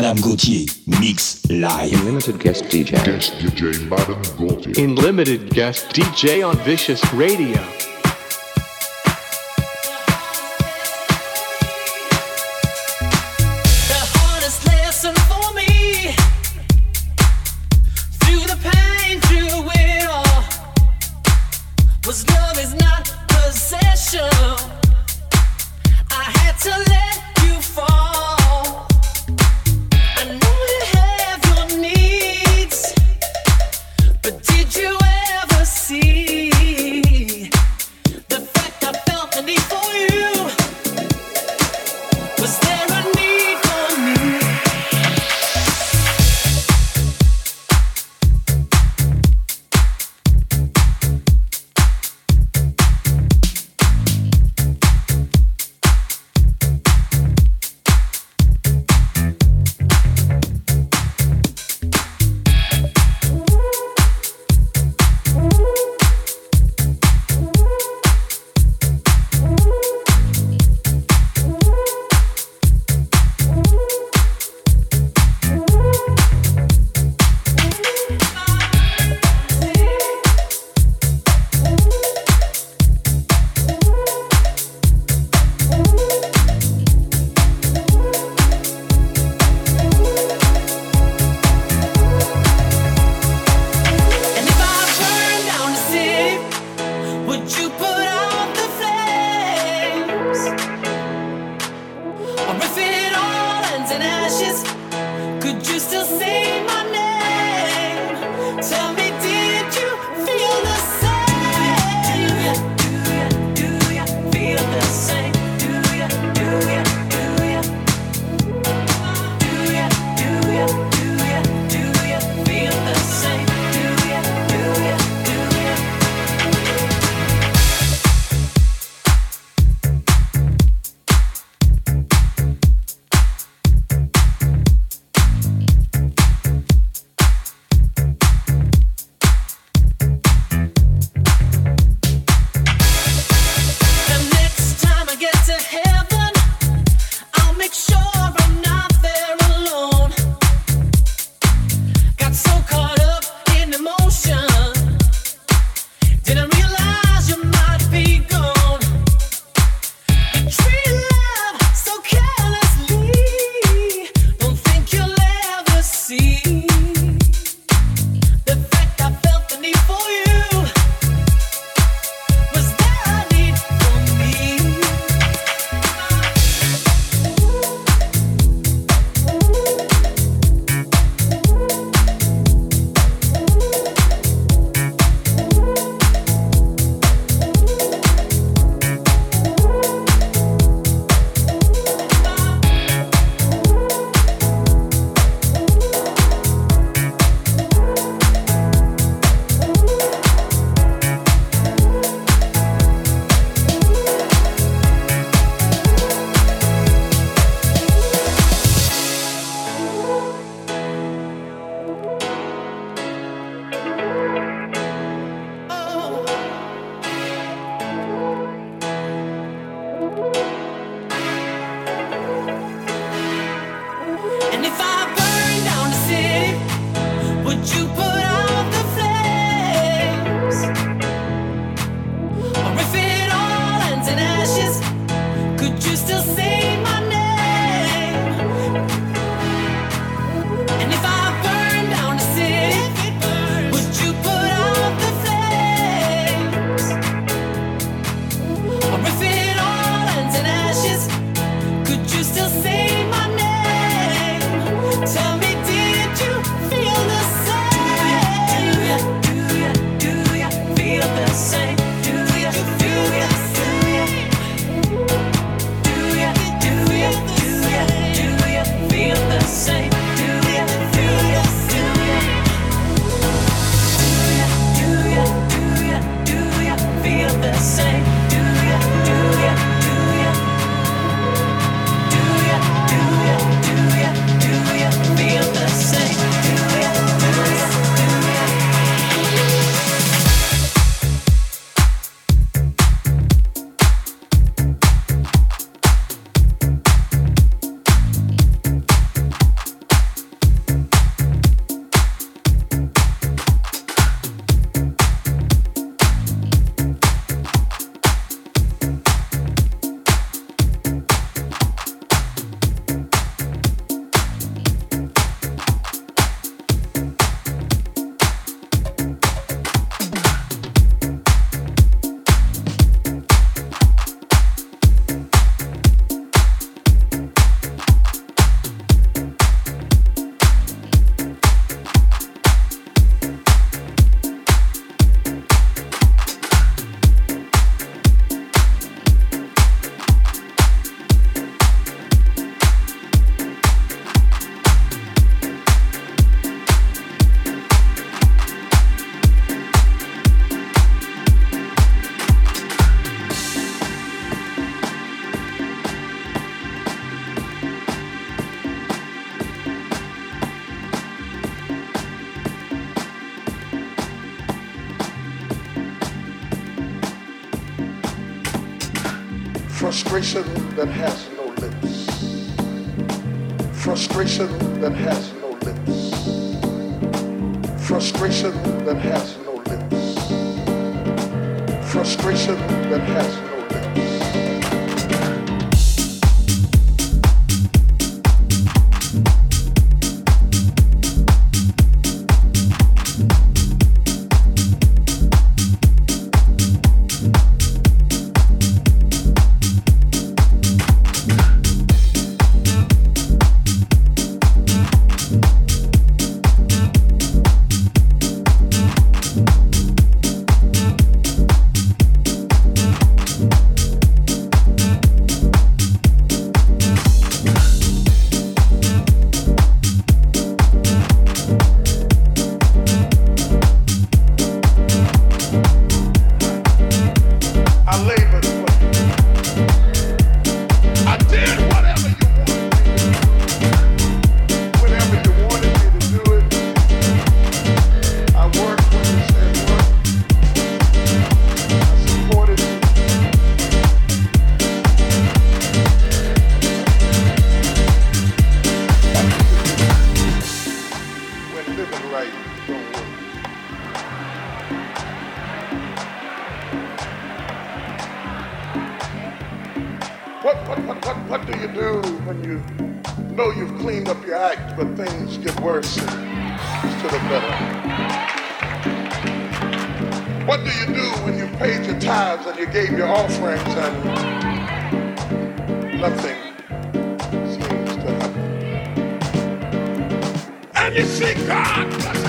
Madame Gauthier, mix live. In limited guest DJ. Guest DJ Madame Gauthier. In limited guest DJ on Vicious Radio. That has no limits. Frustration that has no limits. Frustration that has no limits. Frustration that has no magnificada.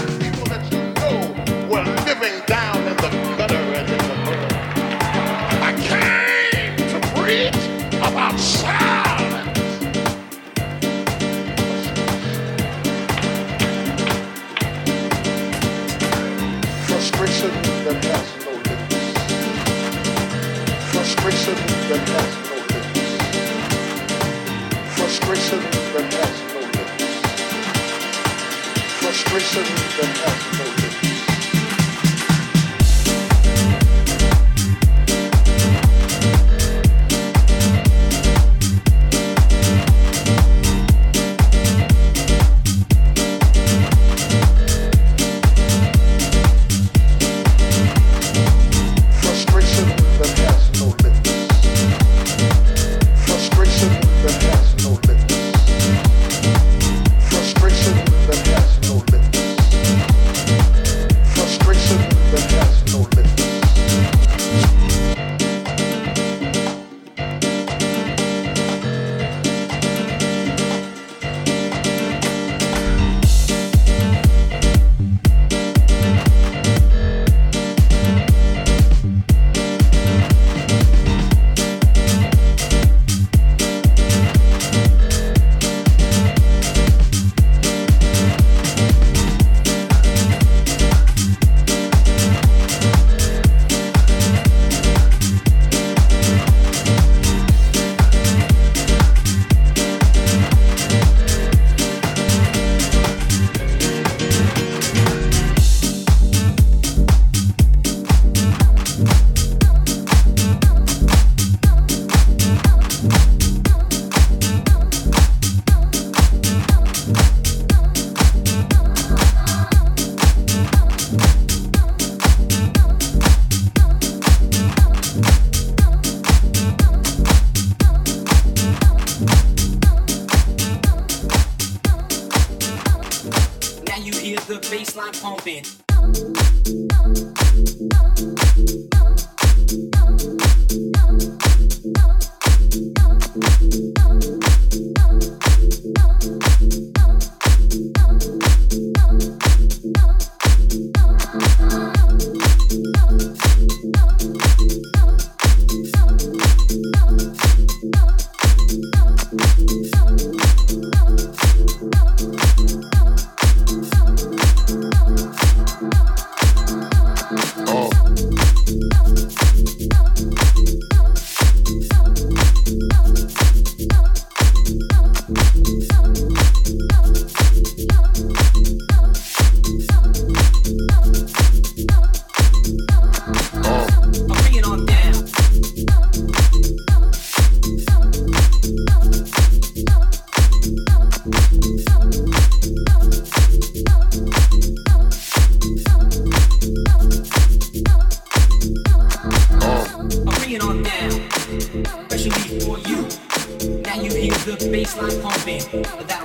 The bass line pumping,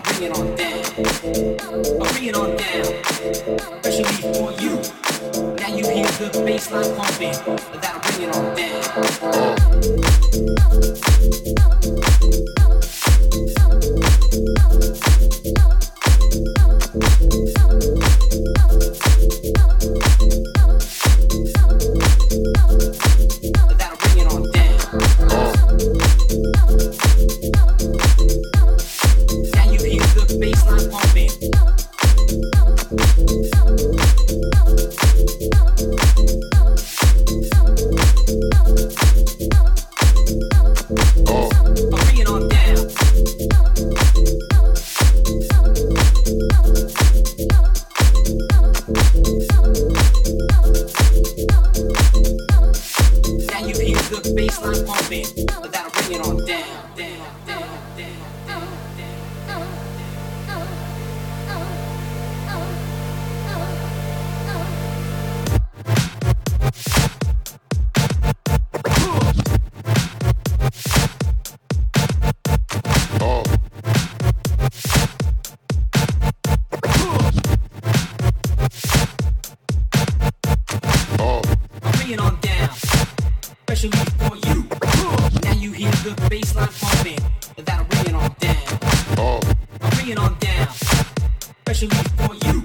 for you.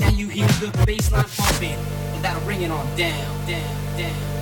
Now you hear the bass line pumping, without that ringing on down, down, down.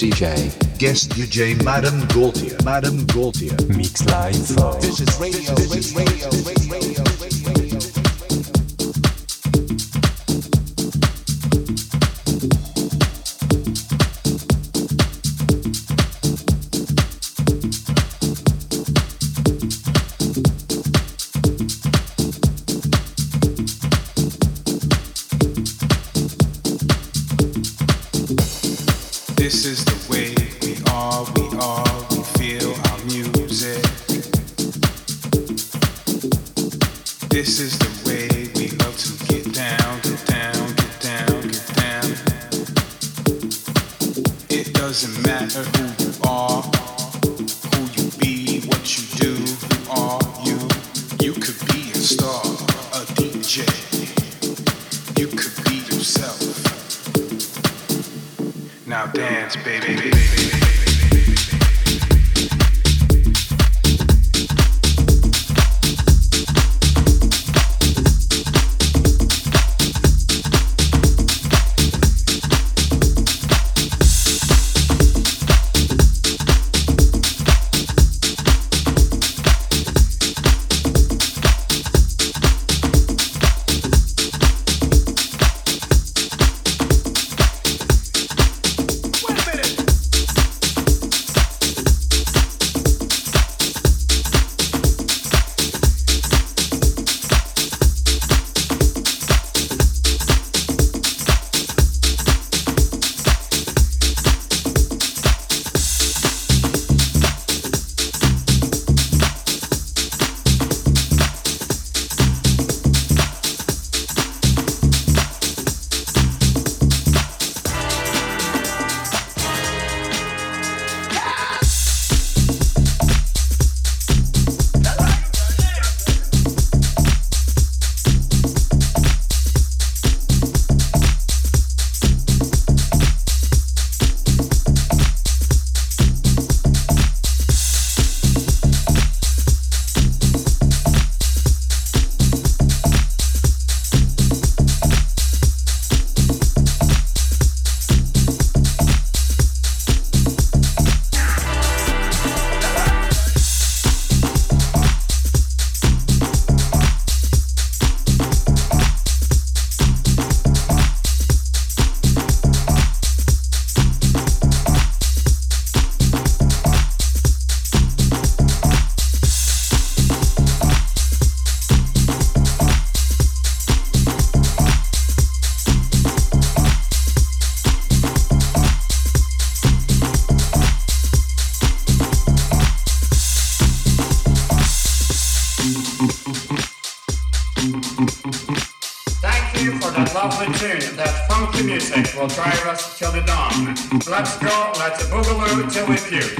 DJ. Guest DJ Madame Gaultier. Madame Gaultier. Mix Live. This is radio. This is radio. radio, radio, radio. lovely tune, that funky music will drive us till the dawn. Let's go, let's boogaloo till we puke.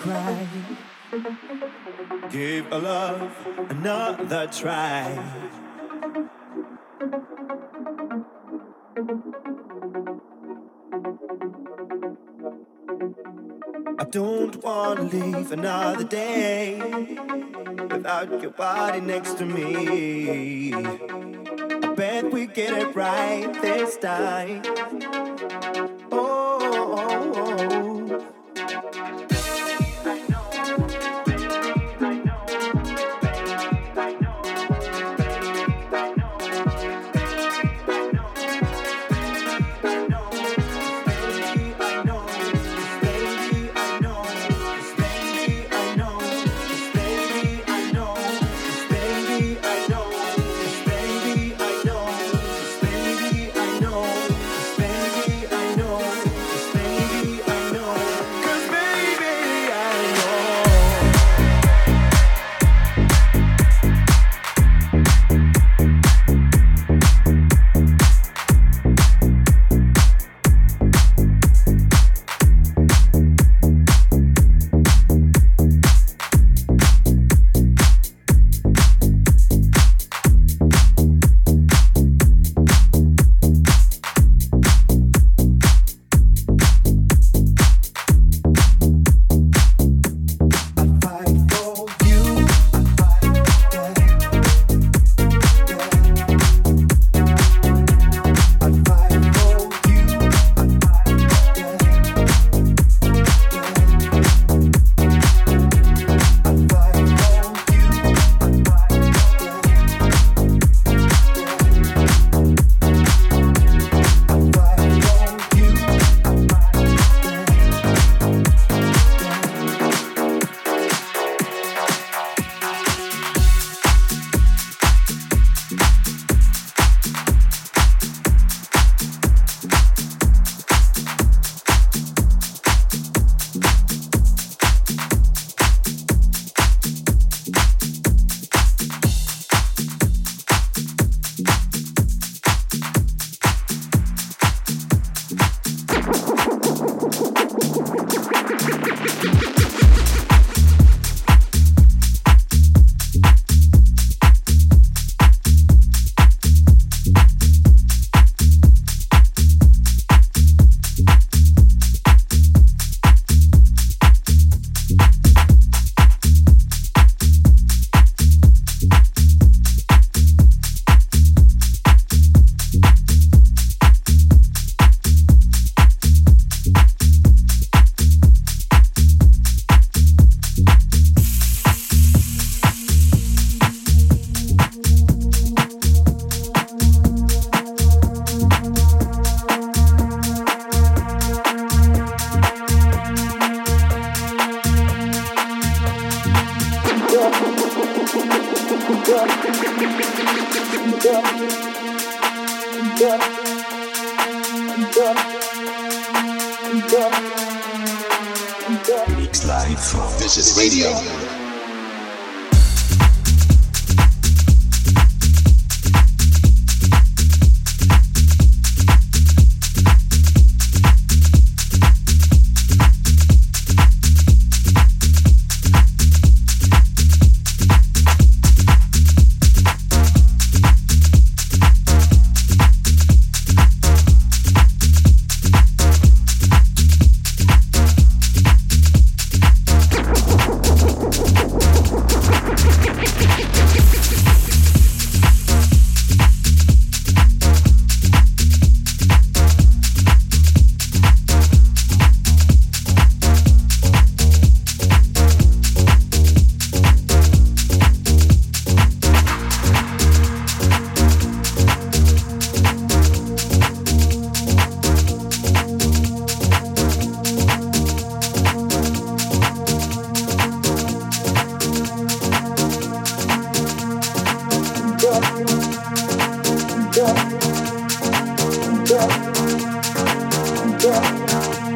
Cry. Give a love another try. I don't wanna leave another day without your body next to me. I bet we get it right this time. Oh. Yeah. Yeah. Yeah.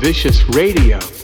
Vicious Radio.